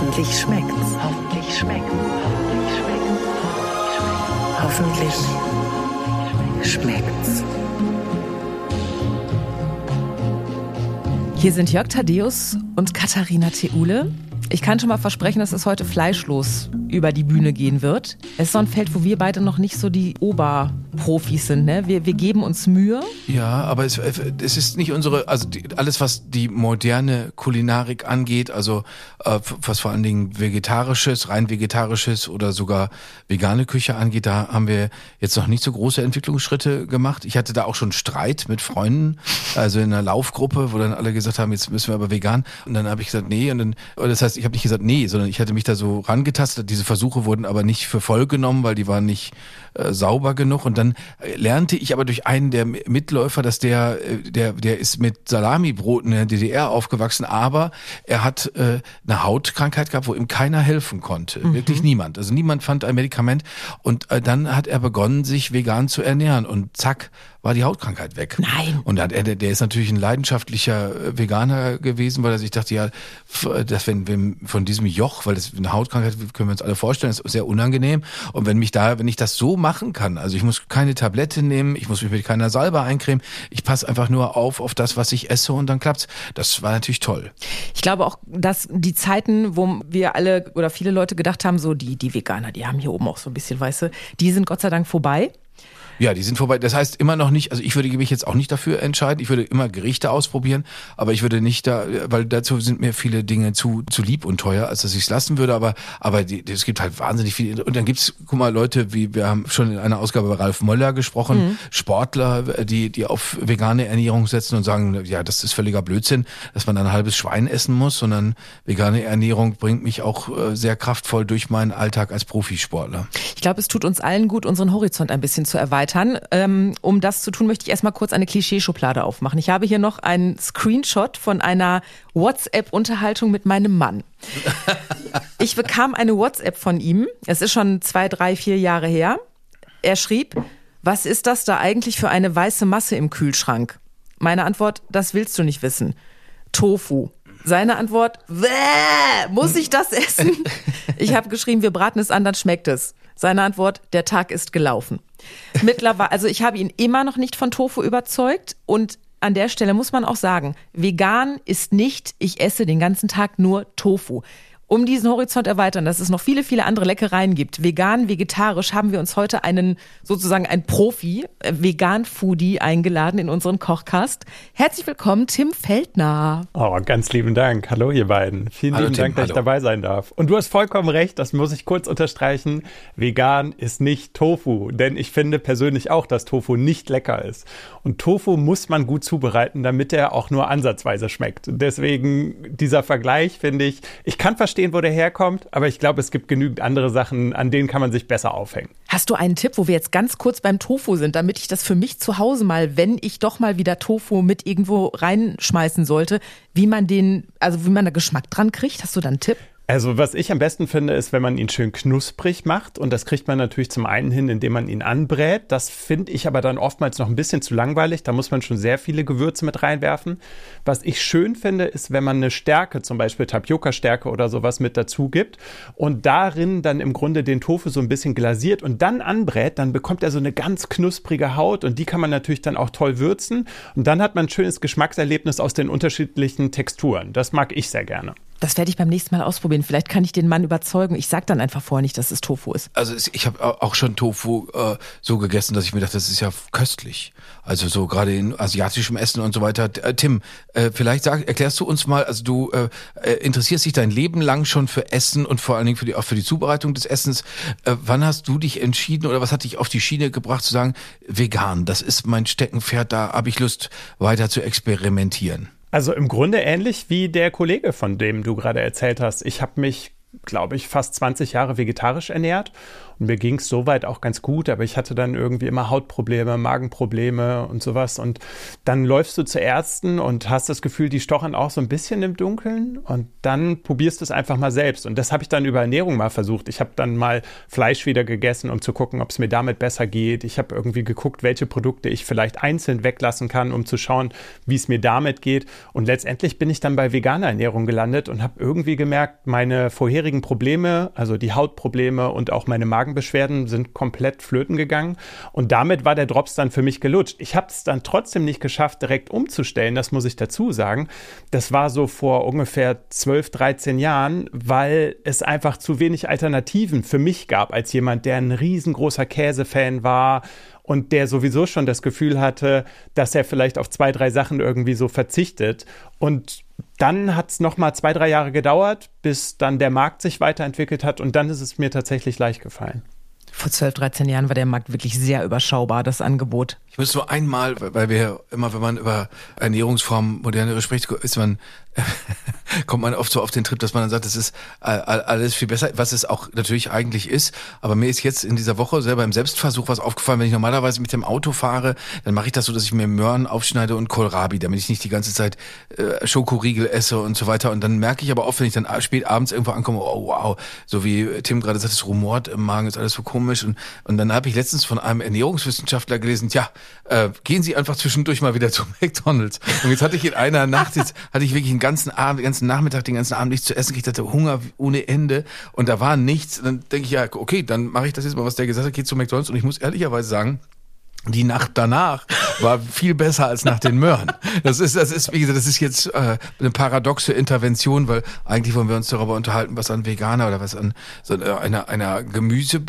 Hoffentlich schmeckt's. Hoffentlich schmeckt's. Hoffentlich schmeckt's. Hier sind Jörg Thaddeus und Katharina Theule. Ich kann schon mal versprechen, es heute fleischlos über die Bühne gehen wird. Es ist so ein Feld, wo wir beide noch nicht so die Oberprofis sind. Ne? Wir, wir geben uns Mühe. Ja, aber es, es ist nicht unsere, also die, alles, was die moderne Kulinarik angeht, also äh, was vor allen Dingen vegetarisches, rein vegetarisches oder sogar vegane Küche angeht, da haben wir jetzt noch nicht so große Entwicklungsschritte gemacht. Ich hatte da auch schon Streit mit Freunden, also in einer Laufgruppe, wo dann alle gesagt haben, jetzt müssen wir aber vegan. Und dann habe ich gesagt, nee. Und dann, das heißt, ich habe nicht gesagt, nee, sondern ich hatte mich da so rangetastet. Diese Versuche wurden aber nicht für voll genommen, weil die waren nicht äh, sauber genug. Und dann äh, lernte ich aber durch einen der Mitläufer, dass der, äh, der, der ist mit Salamibrot in der DDR aufgewachsen, aber er hat äh, eine Hautkrankheit gehabt, wo ihm keiner helfen konnte. Mhm. Wirklich niemand. Also niemand fand ein Medikament. Und äh, dann hat er begonnen, sich vegan zu ernähren. Und zack, war die Hautkrankheit weg. Nein. Und er, der ist natürlich ein leidenschaftlicher äh, Veganer gewesen, weil er sich dachte, ja, dass wenn, wenn von diesem Joch, weil das eine Hautkrankheit können wir uns alle vorstellen, ist sehr unangenehm. Und wenn mich da, wenn ich das so machen kann, also ich muss keine Tablette nehmen, ich muss mich mit keiner Salbe eincremen, ich passe einfach nur auf auf das, was ich esse und dann klappt's. Das war natürlich toll. Ich glaube auch, dass die Zeiten, wo wir alle oder viele Leute gedacht haben, so die, die Veganer, die haben hier oben auch so ein bisschen weiße, die sind Gott sei Dank vorbei. Ja, die sind vorbei. Das heißt immer noch nicht, also ich würde mich jetzt auch nicht dafür entscheiden. Ich würde immer Gerichte ausprobieren, aber ich würde nicht da, weil dazu sind mir viele Dinge zu, zu lieb und teuer, als dass ich es lassen würde. Aber, aber die, es gibt halt wahnsinnig viel. Und dann gibt's, guck mal, Leute, wie wir haben schon in einer Ausgabe bei Ralf Möller gesprochen, mhm. Sportler, die, die auf vegane Ernährung setzen und sagen, ja, das ist völliger Blödsinn, dass man dann ein halbes Schwein essen muss, sondern vegane Ernährung bringt mich auch äh, sehr kraftvoll durch meinen Alltag als Profisportler. Ich glaube, es tut uns allen gut, unseren Horizont ein bisschen zu erweitern erweitern. Ähm, um das zu tun, möchte ich erstmal kurz eine Klischeeschublade aufmachen. Ich habe hier noch einen Screenshot von einer WhatsApp-Unterhaltung mit meinem Mann. Ich bekam eine WhatsApp von ihm. Es ist schon zwei, drei, vier Jahre her. Er schrieb, was ist das da eigentlich für eine weiße Masse im Kühlschrank? Meine Antwort, das willst du nicht wissen. Tofu. Seine Antwort, muss ich das essen? Ich habe geschrieben, wir braten es an, dann schmeckt es. Seine Antwort, der Tag ist gelaufen. Mittlerweile, also ich habe ihn immer noch nicht von Tofu überzeugt und an der Stelle muss man auch sagen, vegan ist nicht, ich esse den ganzen Tag nur Tofu um diesen Horizont erweitern, dass es noch viele, viele andere Leckereien gibt. Vegan, vegetarisch haben wir uns heute einen, sozusagen ein Profi, äh, Vegan-Foodie eingeladen in unseren Kochcast. Herzlich willkommen, Tim Feldner. Oh, ganz lieben Dank. Hallo, ihr beiden. Vielen hallo, lieben Tim, Dank, dass hallo. ich dabei sein darf. Und du hast vollkommen recht, das muss ich kurz unterstreichen. Vegan ist nicht Tofu, denn ich finde persönlich auch, dass Tofu nicht lecker ist. Und Tofu muss man gut zubereiten, damit er auch nur ansatzweise schmeckt. Deswegen dieser Vergleich finde ich, ich kann verstehen, verstehen, wo der herkommt, aber ich glaube, es gibt genügend andere Sachen, an denen kann man sich besser aufhängen. Hast du einen Tipp, wo wir jetzt ganz kurz beim Tofu sind, damit ich das für mich zu Hause mal, wenn ich doch mal wieder Tofu mit irgendwo reinschmeißen sollte, wie man den, also wie man da Geschmack dran kriegt? Hast du da einen Tipp? Also was ich am besten finde, ist, wenn man ihn schön knusprig macht. Und das kriegt man natürlich zum einen hin, indem man ihn anbrät. Das finde ich aber dann oftmals noch ein bisschen zu langweilig. Da muss man schon sehr viele Gewürze mit reinwerfen. Was ich schön finde, ist, wenn man eine Stärke, zum Beispiel Tapioca-Stärke oder sowas mit dazu gibt und darin dann im Grunde den Tofu so ein bisschen glasiert und dann anbrät, dann bekommt er so eine ganz knusprige Haut und die kann man natürlich dann auch toll würzen. Und dann hat man ein schönes Geschmackserlebnis aus den unterschiedlichen Texturen. Das mag ich sehr gerne. Das werde ich beim nächsten Mal ausprobieren. Vielleicht kann ich den Mann überzeugen. Ich sage dann einfach vorher nicht, dass es Tofu ist. Also ich habe auch schon Tofu äh, so gegessen, dass ich mir dachte, das ist ja köstlich. Also so gerade in asiatischem Essen und so weiter. Äh, Tim, äh, vielleicht sag, erklärst du uns mal, also du äh, äh, interessierst dich dein Leben lang schon für Essen und vor allen Dingen für die, auch für die Zubereitung des Essens. Äh, wann hast du dich entschieden oder was hat dich auf die Schiene gebracht zu sagen, vegan, das ist mein Steckenpferd, da habe ich Lust weiter zu experimentieren? Also im Grunde ähnlich wie der Kollege, von dem du gerade erzählt hast. Ich habe mich, glaube ich, fast 20 Jahre vegetarisch ernährt Und mir ging es soweit auch ganz gut, aber ich hatte dann irgendwie immer Hautprobleme, Magenprobleme und sowas. Und dann läufst du zu Ärzten und hast das Gefühl, die stochern auch so ein bisschen im Dunkeln. Und dann probierst du es einfach mal selbst. Und das habe ich dann über Ernährung mal versucht. Ich habe dann mal Fleisch wieder gegessen, um zu gucken, ob es mir damit besser geht. Ich habe irgendwie geguckt, welche Produkte ich vielleicht einzeln weglassen kann, um zu schauen, wie es mir damit geht. Und letztendlich bin ich dann bei veganer Ernährung gelandet und habe irgendwie gemerkt, meine vorherigen Probleme, also die Hautprobleme und auch meine Magenbeschwerden sind komplett flöten gegangen. Und damit war der Drops dann für mich gelutscht. Ich habe es dann trotzdem nicht geschafft, direkt umzustellen, das muss ich dazu sagen. Das war so vor ungefähr 12, 13 Jahren, weil es einfach zu wenig Alternativen für mich gab, als jemand, der ein riesengroßer Käsefan war und der sowieso schon das Gefühl hatte, dass er vielleicht auf zwei, drei Sachen irgendwie so verzichtet. Und dann hat es nochmal zwei, drei Jahre gedauert, bis dann der Markt sich weiterentwickelt hat und dann ist es mir tatsächlich leicht gefallen. Vor 12, 13 Jahren war der Markt wirklich sehr überschaubar, das Angebot. Ich muss nur einmal, weil wir immer, wenn man über Ernährungsformen, moderne spricht, ist man kommt man oft so auf den Trip, dass man dann sagt, das ist alles viel besser, was es auch natürlich eigentlich ist. Aber mir ist jetzt in dieser Woche selber im Selbstversuch was aufgefallen, wenn ich normalerweise mit dem Auto fahre, dann mache ich das so, dass ich mir Möhren aufschneide und Kohlrabi, damit ich nicht die ganze Zeit äh, Schokoriegel esse und so weiter. Und dann merke ich aber oft, wenn ich dann spät abends irgendwo ankomme, oh wow, so wie Tim gerade sagt, es rumort im Magen, ist alles so komisch. Und, und dann habe ich letztens von einem Ernährungswissenschaftler gelesen, ja, äh, gehen Sie einfach zwischendurch mal wieder zu McDonalds. Und jetzt hatte ich in einer Nacht, jetzt hatte ich wirklich einen ganzen Abend, den ganzen Nachmittag, den ganzen Abend nichts zu essen. Ich hatte Hunger ohne Ende und da war nichts. Dann denke ich ja, okay, dann mache ich das jetzt mal, was der gesagt hat, geht zu McDonalds und ich muss ehrlicherweise sagen, die Nacht danach war viel besser als nach den Möhren. Das ist, das ist, wie gesagt, das ist jetzt äh, eine paradoxe Intervention, weil eigentlich wollen wir uns darüber unterhalten, was an Veganer oder was an so einer, einer Gemüse.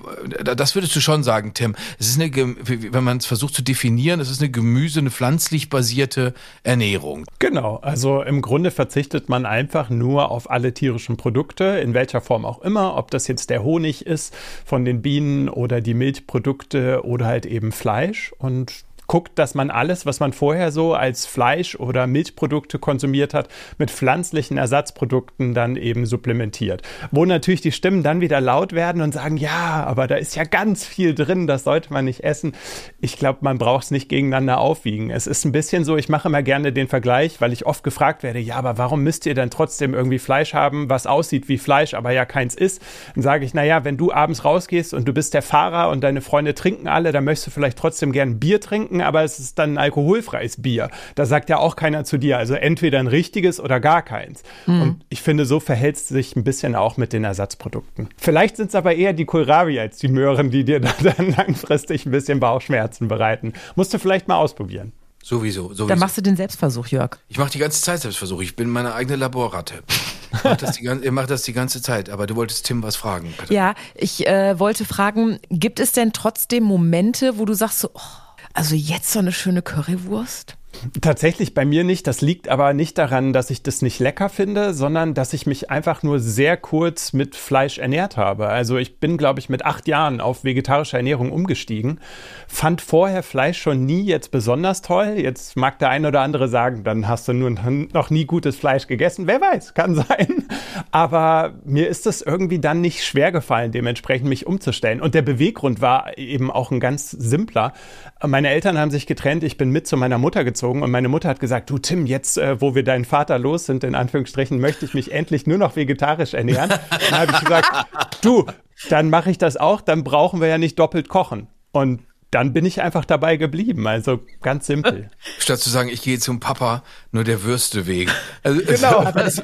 Das würdest du schon sagen, Tim. Es ist eine, wenn man es versucht zu definieren, es ist eine Gemüse, eine pflanzlich basierte Ernährung. Genau. Also im Grunde verzichtet man einfach nur auf alle tierischen Produkte, in welcher Form auch immer, ob das jetzt der Honig ist von den Bienen oder die Milchprodukte oder halt eben Fleisch und guckt, dass man alles, was man vorher so als Fleisch oder Milchprodukte konsumiert hat, mit pflanzlichen Ersatzprodukten dann eben supplementiert. Wo natürlich die Stimmen dann wieder laut werden und sagen, ja, aber da ist ja ganz viel drin, das sollte man nicht essen. Ich glaube, man braucht es nicht gegeneinander aufwiegen. Es ist ein bisschen so, ich mache immer gerne den Vergleich, weil ich oft gefragt werde, ja, aber warum müsst ihr dann trotzdem irgendwie Fleisch haben, was aussieht wie Fleisch, aber ja keins ist? Dann sage ich, naja, wenn du abends rausgehst und du bist der Fahrer und deine Freunde trinken alle, dann möchtest du vielleicht trotzdem gern Bier trinken, trinken, aber es ist dann ein alkoholfreies Bier. Da sagt ja auch keiner zu dir, also entweder ein richtiges oder gar keins. Mhm. Und ich finde, so verhält es sich ein bisschen auch mit den Ersatzprodukten. Vielleicht sind es aber eher die Kohlrabi als die Möhren, die dir dann langfristig ein bisschen Bauchschmerzen bereiten. Musst du vielleicht mal ausprobieren. Sowieso, sowieso. Dann machst du den Selbstversuch, Jörg. Ich mache die ganze Zeit Selbstversuch. Ich bin meine eigene Laborratte. Ich mache das, mach das, die ganze Zeit. Aber du wolltest Tim was fragen. Bitte. Ja, ich äh, wollte fragen, gibt es denn trotzdem Momente, wo du sagst so, oh, also jetzt so eine schöne Currywurst? Tatsächlich bei mir nicht. Das liegt aber nicht daran, dass ich das nicht lecker finde, sondern dass ich mich einfach nur sehr kurz mit Fleisch ernährt habe. Also ich bin, glaube ich, mit acht Jahren auf vegetarische Ernährung umgestiegen. Fand vorher Fleisch schon nie jetzt besonders toll. Jetzt mag der eine oder andere sagen, dann hast du nur noch nie gutes Fleisch gegessen. Wer weiß, kann sein. Aber mir ist es irgendwie dann nicht schwer gefallen, dementsprechend mich umzustellen. Und der Beweggrund war eben auch ein ganz simpler. Meine Eltern haben sich getrennt. Ich bin mit zu meiner Mutter gezogen gezogen und meine Mutter hat gesagt, du Tim, jetzt äh, wo wir deinen Vater los sind, in Anführungsstrichen, möchte ich mich endlich nur noch vegetarisch ernähren. Dann habe ich gesagt, du, dann mache ich das auch, dann brauchen wir ja nicht doppelt kochen. Und dann bin ich einfach dabei geblieben. Also ganz simpel. Statt zu sagen, ich gehe zum Papa nur der Würste wegen. Also, genau. Also,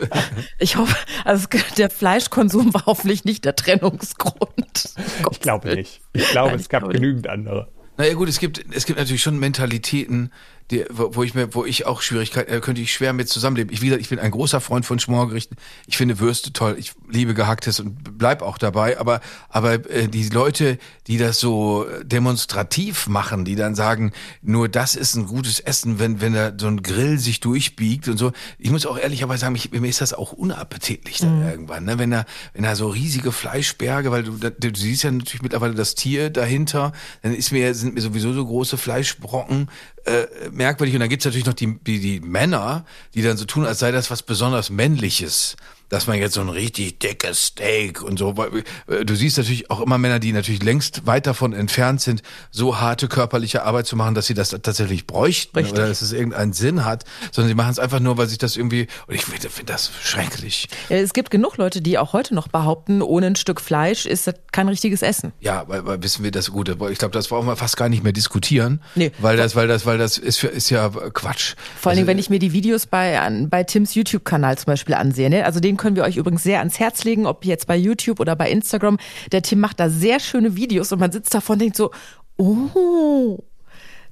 ich hoffe, also der Fleischkonsum war hoffentlich nicht der Trennungsgrund. Ich glaube nicht. Ich glaube, Nein, es gab genügend andere. Naja gut, es gibt, es gibt natürlich schon Mentalitäten, die, wo ich mir, wo ich auch Schwierigkeiten, äh, könnte ich schwer mit zusammenleben. Ich, wie gesagt, ich bin ein großer Freund von Schmorgerichten. Ich finde Würste toll. Ich liebe Gehacktes und bleib auch dabei. Aber, aber äh, die Leute, die das so demonstrativ machen, die dann sagen, nur das ist ein gutes Essen, wenn, wenn da so ein Grill sich durchbiegt und so. Ich muss auch ehrlicherweise sagen, ich, mir ist das auch unappetitlich dann mhm. irgendwann, ne? Wenn da, wenn da so riesige Fleischberge, weil du, du, du siehst ja natürlich mittlerweile das Tier dahinter, dann ist mir, sind mir sowieso so große Fleischbrocken, äh, merkwürdig. Und dann gibt's natürlich noch die, die, die Männer, die dann so tun, als sei das was besonders Männliches. Dass man jetzt so ein richtig dickes Steak und so, weil, äh, du siehst natürlich auch immer Männer, die natürlich längst weit davon entfernt sind, so harte körperliche Arbeit zu machen, dass sie das tatsächlich bräuchten Richtig. oder dass es irgendeinen Sinn hat, sondern sie machen es einfach nur, weil sich das irgendwie, und ich finde find das schrecklich. Es gibt genug Leute, die auch heute noch behaupten, ohne ein Stück Fleisch ist das kein richtiges Essen. Ja, weil, weil wissen wir das gut. aber Ich glaube, das brauchen wir fast gar nicht mehr diskutieren. Nee. Weil das, weil das, weil das ist, für, ist ja Quatsch. Vor allen Dingen, Also, wenn ich mir die Videos bei, bei Tims YouTube-Kanal zum Beispiel ansehe. Ne? Also den können wir euch übrigens sehr ans Herz legen, ob jetzt bei YouTube oder bei Instagram. Der Tim macht da sehr schöne Videos und man sitzt davon und denkt so, oh,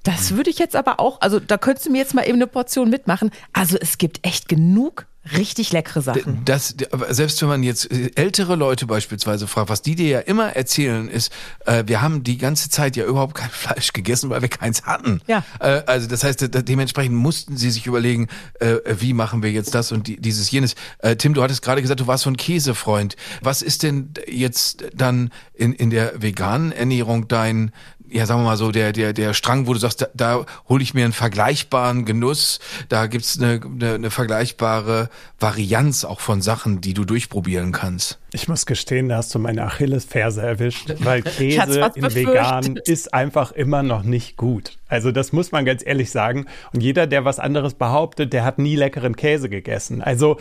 das würde ich jetzt aber auch, also da könntest du mir jetzt mal eben eine Portion mitmachen. Also es gibt echt genug richtig leckere Sachen. Das, selbst wenn man jetzt äh, ältere Leute beispielsweise fragt, was die dir ja immer erzählen, ist, äh, wir haben die ganze Zeit ja überhaupt kein Fleisch gegessen, weil wir keins hatten. Ja. Äh, also das heißt, de dementsprechend mussten sie sich überlegen, äh, wie machen wir jetzt das und die, dieses jenes. Äh, Tim, du hattest gerade gesagt, du warst so ein Käsefreund. Was ist denn jetzt dann in, in der veganen Ernährung dein ja, sagen wir mal so, der, der, der Strang, wo du sagst, da, da hole ich mir einen vergleichbaren Genuss, da gibt's eine, eine, eine vergleichbare Varianz auch von Sachen, die du durchprobieren kannst. Ich muss gestehen, da hast du meine Achillesferse erwischt, weil Käse in vegan ist einfach immer noch nicht gut. Also das muss man ganz ehrlich sagen. Und jeder, der was anderes behauptet, der hat nie leckeren Käse gegessen. Also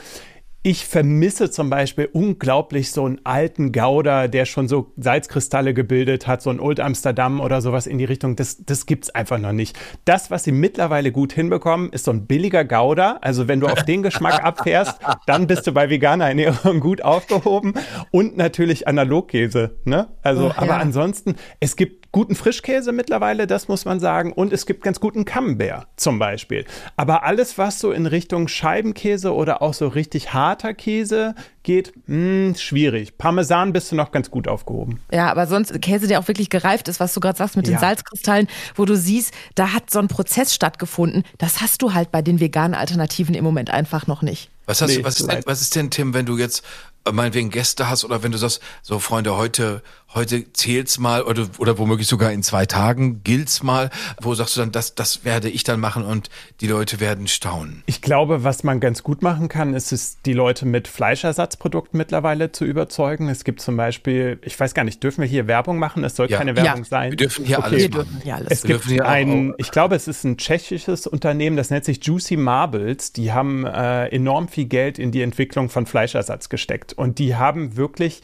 ich vermisse zum Beispiel unglaublich so einen alten Gouda, der schon so Salzkristalle gebildet hat, so ein Old Amsterdam oder sowas in die Richtung. Das, das gibt's einfach noch nicht. Das, was sie mittlerweile gut hinbekommen, ist so ein billiger Gouda. Also wenn du auf den Geschmack abfährst, dann bist du bei veganer Ernährung gut aufgehoben. Und natürlich Analogkäse. Ne? Also, Ach, aber ja. ansonsten, es gibt guten Frischkäse mittlerweile, das muss man sagen. Und es gibt ganz guten Camembert zum Beispiel. Aber alles, was so in Richtung Scheibenkäse oder auch so richtig harter Käse geht, mh, schwierig. Parmesan bist du noch ganz gut aufgehoben. Ja, aber sonst Käse, der auch wirklich gereift ist, was du gerade sagst mit den Ja. Salzkristallen, wo du siehst, da hat so ein Prozess stattgefunden. Das hast du halt bei den veganen Alternativen im Moment einfach noch nicht. Was, hast Nee, du, was, ist denn, was ist denn, Tim, wenn du jetzt äh, meinetwegen Gäste hast oder wenn du sagst, so Freunde, heute, heute zählt's mal oder, oder womöglich sogar in zwei Tagen gilt's mal, wo sagst du dann, das, das werde ich dann machen und die Leute werden staunen. Ich glaube, was man ganz gut machen kann, ist es, die Leute mit Fleischersatzprodukten mittlerweile zu überzeugen. Es gibt zum Beispiel, ich weiß gar nicht, dürfen wir hier Werbung machen? Es soll Ja. keine Werbung Ja. sein. Wir dürfen hier Okay. alles Wir machen. dürfen hier alles. Es Wir gibt ein, auch- ich glaube, es ist ein tschechisches Unternehmen, das nennt sich Juicy Marbles. Die haben äh, enorm viel Geld in die Entwicklung von Fleischersatz gesteckt. Und die haben wirklich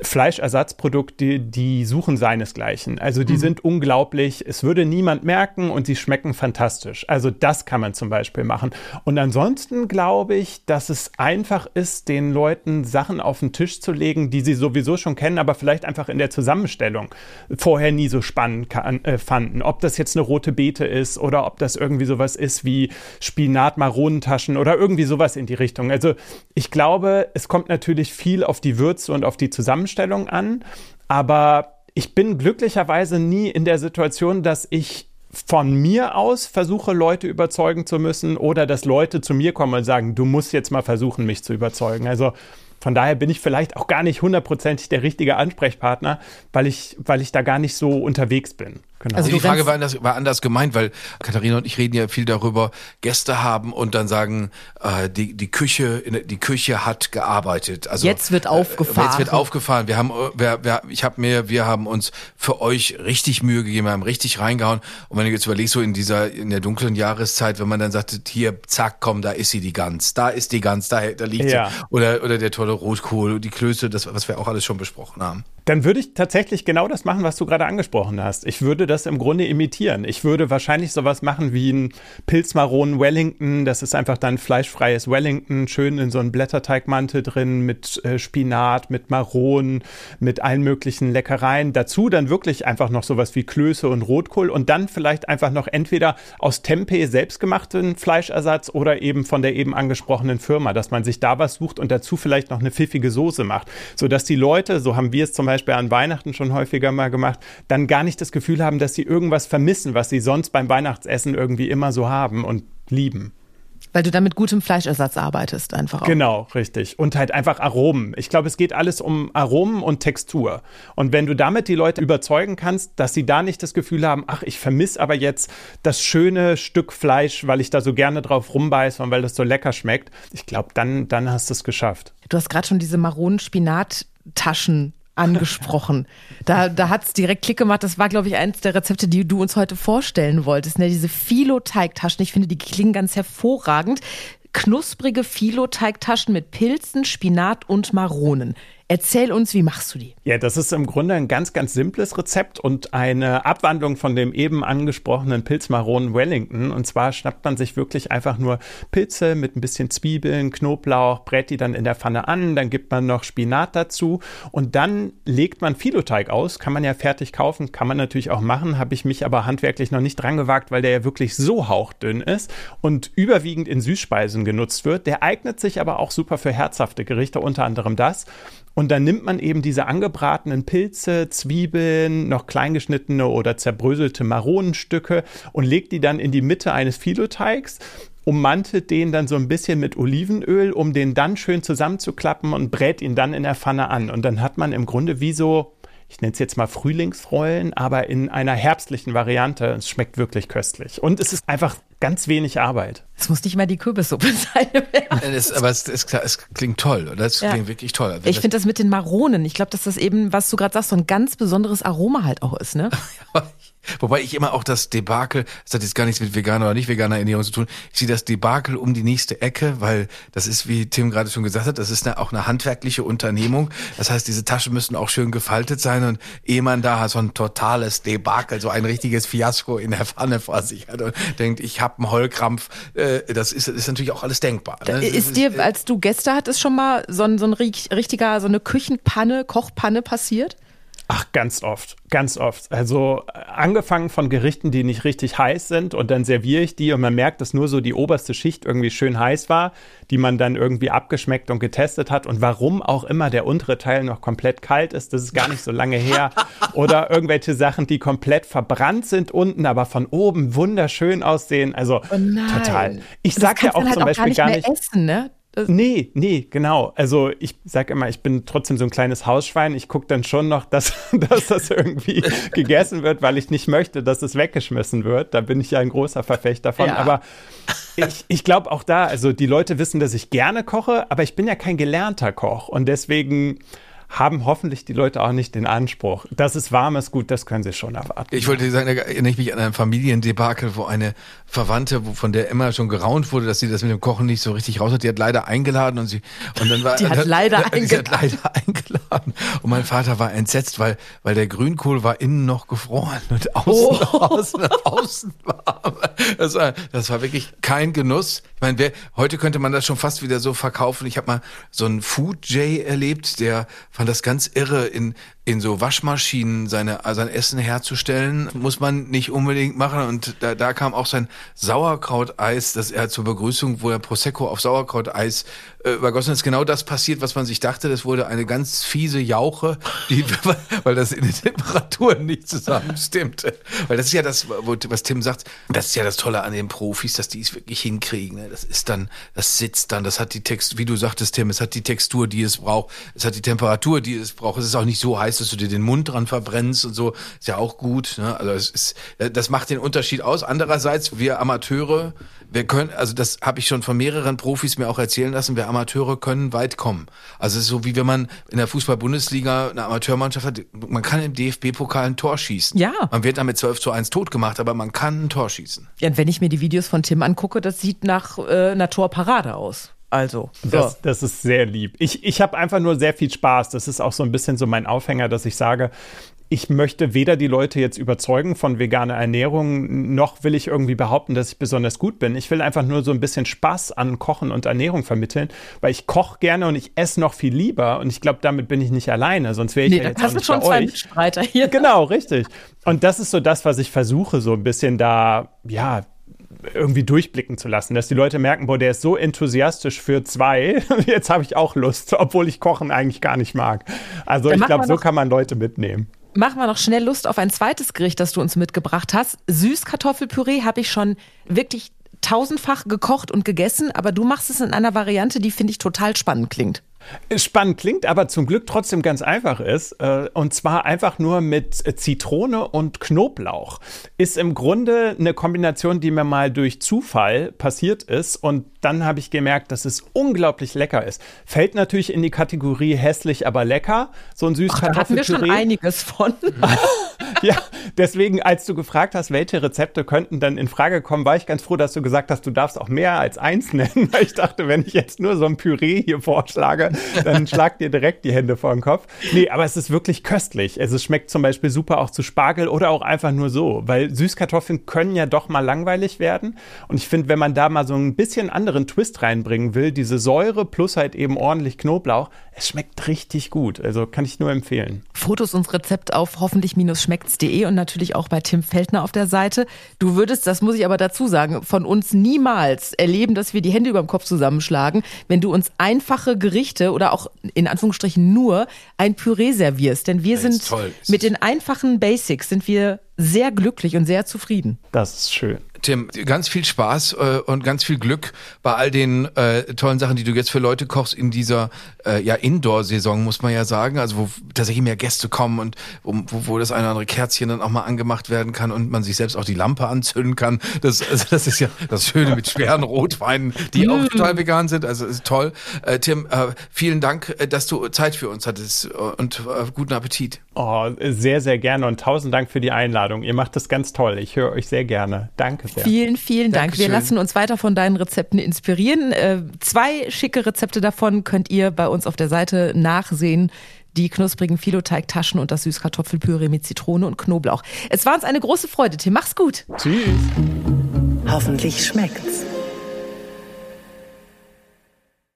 Fleischersatzprodukte, die suchen seinesgleichen. Also Mhm. die sind unglaublich, es würde niemand merken und sie schmecken fantastisch. Also das kann man zum Beispiel machen. Und ansonsten glaube ich, dass es einfach ist, den Leuten Sachen auf den Tisch zu legen, die sie sowieso schon kennen, aber vielleicht einfach in der Zusammenstellung vorher nie so spannend kann, äh, fanden. Ob das jetzt eine rote Beete ist oder ob das irgendwie sowas ist wie Spinat-Maronentaschen oder irgendwie sowas in die Richtung. Also ich glaube, es kommt natürlich viel auf die Würze und auf die Zusammenstellung an, aber ich bin glücklicherweise nie in der Situation, dass ich von mir aus versuche, Leute überzeugen zu müssen oder dass Leute zu mir kommen und sagen, du musst jetzt mal versuchen, mich zu überzeugen. Also von daher bin ich vielleicht auch gar nicht hundertprozentig der richtige Ansprechpartner, weil ich, weil ich da gar nicht so unterwegs bin. Genau. Also Also die Frage war anders, war anders gemeint, weil Katharina und ich reden ja viel darüber, Gäste haben und dann sagen, äh, die, die Küche, die Küche hat gearbeitet. Also Jetzt wird äh, aufgefahren. Jetzt wird aufgefahren. Wir haben, äh, wir, wir, ich habe mir, wir haben uns für euch richtig Mühe gegeben, wir haben richtig reingehauen. Und wenn du jetzt überlegst, so in dieser, in der dunklen Jahreszeit, wenn man dann sagt, hier, zack, komm, da ist sie die Gans, da ist die Gans, da, da liegt Ja. sie. Oder, oder der tolle Rotkohl, die Klöße, das, was wir auch alles schon besprochen haben. Dann würde ich tatsächlich genau das machen, was du gerade angesprochen hast. Ich würde das im Grunde imitieren. Ich würde wahrscheinlich sowas machen wie ein Pilzmaronen Wellington. Das ist einfach dann fleischfreies Wellington, schön in so einem Blätterteigmantel drin mit äh, Spinat, mit Maronen, mit allen möglichen Leckereien. Dazu dann wirklich einfach noch sowas wie Klöße und Rotkohl und dann vielleicht einfach noch entweder aus Tempeh selbstgemachten Fleischersatz oder eben von der eben angesprochenen Firma, dass man sich da was sucht und dazu vielleicht noch eine pfiffige Soße macht, sodass die Leute, so haben wir es zum Beispiel an Weihnachten schon häufiger mal gemacht, dann gar nicht das Gefühl haben, dass sie irgendwas vermissen, was sie sonst beim Weihnachtsessen irgendwie immer so haben und lieben. Weil du da mit gutem Fleischersatz arbeitest einfach auch. Genau, richtig. Und halt einfach Aromen. Ich glaube, es geht alles um Aromen und Textur. Und wenn du damit die Leute überzeugen kannst, dass sie da nicht das Gefühl haben, ach, ich vermisse aber jetzt das schöne Stück Fleisch, weil ich da so gerne drauf rumbeiße und weil das so lecker schmeckt, ich glaube, dann, dann hast du es geschafft. Du hast gerade schon diese maronen Spinattaschen angesprochen. Da, da hat's direkt Klick gemacht. Das war, glaube ich, eins der Rezepte, die du uns heute vorstellen wolltest. Ne? Diese Philo-Teigtaschen. Ich finde, die klingen ganz hervorragend. Knusprige Philo-Teigtaschen mit Pilzen, Spinat und Maronen. Erzähl uns, wie machst du die? Ja, das ist im Grunde ein ganz, ganz simples Rezept und eine Abwandlung von dem eben angesprochenen Pilzmaronen Wellington. Und zwar schnappt man sich wirklich einfach nur Pilze mit ein bisschen Zwiebeln, Knoblauch, brät die dann in der Pfanne an, dann gibt man noch Spinat dazu und dann legt man Filoteig aus. Kann man ja fertig kaufen, kann man natürlich auch machen, habe ich mich aber handwerklich noch nicht dran gewagt, weil der ja wirklich so hauchdünn ist und überwiegend in Süßspeisen genutzt wird. Der eignet sich aber auch super für herzhafte Gerichte, unter anderem das. Und dann nimmt man eben diese angebratenen Pilze, Zwiebeln, noch kleingeschnittene oder zerbröselte Maronenstücke und legt die dann in die Mitte eines Filoteigs ummantelt den dann so ein bisschen mit Olivenöl, um den dann schön zusammenzuklappen und brät ihn dann in der Pfanne an. Und dann hat man im Grunde wie so ich nenne es jetzt mal Frühlingsrollen, aber in einer herbstlichen Variante. Es schmeckt wirklich köstlich. Und es ist einfach ganz wenig Arbeit. Es muss nicht mal die Kürbissuppe sein. es, aber es, es, es, klingt toll, oder? Es ja. klingt wirklich toll. Wenn ich finde das mit den Maronen, ich glaube, dass das eben, was du gerade sagst, so ein ganz besonderes Aroma halt auch ist, ne? Wobei ich immer auch das Debakel, das hat jetzt gar nichts mit veganer oder nicht veganer Ernährung zu tun, ich sehe das Debakel um die nächste Ecke, weil das ist, wie Tim gerade schon gesagt hat, das ist eine, auch eine handwerkliche Unternehmung. Das heißt, diese Taschen müssen auch schön gefaltet sein und ehe man da so ein totales Debakel, so ein richtiges Fiasko in der Pfanne vor sich hat und denkt, ich habe einen Heulkrampf, äh, das ist, ist natürlich auch alles denkbar. Ne? Ist, dir, äh, als du Gäste hattest, schon mal so ein, so ein richtiger, so eine Küchenpanne, Kochpanne passiert? Ach, ganz oft, ganz oft. Also angefangen von Gerichten, die nicht richtig heiß sind und dann serviere ich die und man merkt, dass nur so die oberste Schicht irgendwie schön heiß war, die man dann irgendwie abgeschmeckt und getestet hat und warum auch immer der untere Teil noch komplett kalt ist, das ist gar nicht so lange her. Oder irgendwelche Sachen, die komplett verbrannt sind unten, aber von oben wunderschön aussehen. Also oh total. Ich sag ja auch zum halt Beispiel gar nicht, gar nicht essen, ne? Nee, nee, genau. Also ich sag immer, ich bin trotzdem so ein kleines Hausschwein. Ich gucke dann schon noch, dass, dass das irgendwie gegessen wird, weil ich nicht möchte, dass es weggeschmissen wird. Da bin ich ja ein großer Verfechter von. Ja. Aber ich, ich glaube auch da, also die Leute wissen, dass ich gerne koche, aber ich bin ja kein gelernter Koch. Und deswegen haben hoffentlich die Leute auch nicht den Anspruch. Das ist warmes Gut, das können sie schon erwarten. Ich wollte sagen, da erinnere ich mich an ein Familiendebakel, wo eine Verwandte, von der immer schon geraunt wurde, dass sie das mit dem Kochen nicht so richtig raus hat. Die hat leider eingeladen und sie und dann war die hat leider eingeladen. Sie hat leider eingeladen und mein Vater war entsetzt, weil weil der Grünkohl war innen noch gefroren und außen oh. außen, außen warm. Das war, das war wirklich kein Genuss. Ich meine, wer, heute könnte man das schon fast wieder so verkaufen. Ich habe mal so einen Food Jay erlebt, der fand das ganz irre in in so Waschmaschinen seine, sein Essen herzustellen, muss man nicht unbedingt machen. Und da, da kam auch sein Sauerkrauteis, dass er zur Begrüßung, wo er Prosecco auf Sauerkrauteis äh, übergossen ist, genau das passiert, was man sich dachte. Das wurde eine ganz fiese Jauche, die, weil das in den Temperaturen nicht zusammenstimmte. Weil das ist ja das, was Tim sagt, das ist ja das Tolle an den Profis, dass die es wirklich hinkriegen. Ne? Das ist dann, das sitzt dann, das hat die Text, wie du sagtest, Tim, es hat die Textur, die es braucht, es hat die Temperatur, die es braucht. Es ist auch nicht so heiß, dass du dir den Mund dran verbrennst und so, ist ja auch gut. Ne? Also es ist, das macht den Unterschied aus. Andererseits, wir Amateure, wir können, also das habe ich schon von mehreren Profis mir auch erzählen lassen, wir Amateure können weit kommen. Also es ist so wie wenn man in der Fußball-Bundesliga eine Amateurmannschaft hat, man kann im DFB-Pokal ein Tor schießen. Ja. Man wird damit 12 zu 1 tot gemacht, aber man kann ein Tor schießen. Ja, und wenn ich mir die Videos von Tim angucke, das sieht nach äh, einer Torparade aus. Also, so. das, das ist sehr lieb. Ich, ich habe einfach nur sehr viel Spaß. Das ist auch so ein bisschen so mein Aufhänger, dass ich sage, ich möchte weder die Leute jetzt überzeugen von veganer Ernährung, noch will ich irgendwie behaupten, dass ich besonders gut bin. Ich will einfach nur so ein bisschen Spaß an Kochen und Ernährung vermitteln, weil ich koche gerne und ich esse noch viel lieber und ich glaube, damit bin ich nicht alleine, sonst wäre ich nee, ja jetzt hast nicht schon bei zwei euch. Mitstreiter hier. Genau, richtig. Und das ist so das, was ich versuche, so ein bisschen da, ja, irgendwie durchblicken zu lassen, dass die Leute merken, boah, der ist so enthusiastisch für zwei, jetzt habe ich auch Lust, obwohl ich Kochen eigentlich gar nicht mag. Also Dann ich glaube, so kann man Leute mitnehmen. Machen wir noch schnell Lust auf ein zweites Gericht, das du uns mitgebracht hast. Süßkartoffelpüree habe ich schon wirklich tausendfach gekocht und gegessen, aber du machst es in einer Variante, die finde ich total spannend klingt. Spannend klingt, aber zum Glück trotzdem ganz einfach ist. Äh, und zwar einfach nur mit Zitrone und Knoblauch. Ist im Grunde eine Kombination, die mir mal durch Zufall passiert ist. Und dann habe ich gemerkt, dass es unglaublich lecker ist. Fällt natürlich in die Kategorie hässlich, aber lecker. So ein Süßkartoffelpüree. Da hatten wir schon einiges von. ja, deswegen, als du gefragt hast, welche Rezepte könnten dann in Frage kommen, war ich ganz froh, dass du gesagt hast, du darfst auch mehr als eins nennen. Weil ich dachte, wenn ich jetzt nur so ein Püree hier vorschlage, dann schlagt dir direkt die Hände vor den Kopf. Nee, aber es ist wirklich köstlich. Also es schmeckt zum Beispiel super auch zu Spargel oder auch einfach nur so, weil Süßkartoffeln können ja doch mal langweilig werden. Und ich finde, wenn man da mal so ein bisschen anderen Twist reinbringen will, diese Säure plus halt eben ordentlich Knoblauch, es schmeckt richtig gut. Also kann ich nur empfehlen. Fotos und Rezept auf hoffentlich-schmeckt's.de und natürlich auch bei Tim Feldner auf der Seite. Du würdest, das muss ich aber dazu sagen, von uns niemals erleben, dass wir die Hände über dem Kopf zusammenschlagen, wenn du uns einfache Gerichte oder auch in Anführungsstrichen nur ein Püree servierst. Denn wir das sind mit den einfachen Basics sind wir sehr glücklich und sehr zufrieden. Das ist schön. Tim, ganz viel Spaß äh, und ganz viel Glück bei all den äh, tollen Sachen, die du jetzt für Leute kochst in dieser äh, ja Indoor-Saison, muss man ja sagen. Also wo tatsächlich mehr Gäste kommen und wo, wo das eine oder andere Kerzchen dann auch mal angemacht werden kann und man sich selbst auch die Lampe anzünden kann. Das, also das ist ja das Schöne mit schweren Rotweinen, die auch total vegan sind. Also ist toll. Äh, Tim, äh, vielen Dank, äh, dass du Zeit für uns hattest äh, und äh, guten Appetit. Oh, sehr, sehr gerne und tausend Dank für die Einladung. Ihr macht das ganz toll. Ich höre euch sehr gerne. Danke sehr. Vielen, vielen Dank. Dankeschön. Wir lassen uns weiter von deinen Rezepten inspirieren. Äh, zwei schicke Rezepte davon könnt ihr bei uns auf der Seite nachsehen die knusprigen Filoteigtaschen und das Süßkartoffelpüree mit Zitrone und Knoblauch. Es war uns eine große Freude, Tim. Mach's gut. Tschüss. Hoffentlich schmeckt's.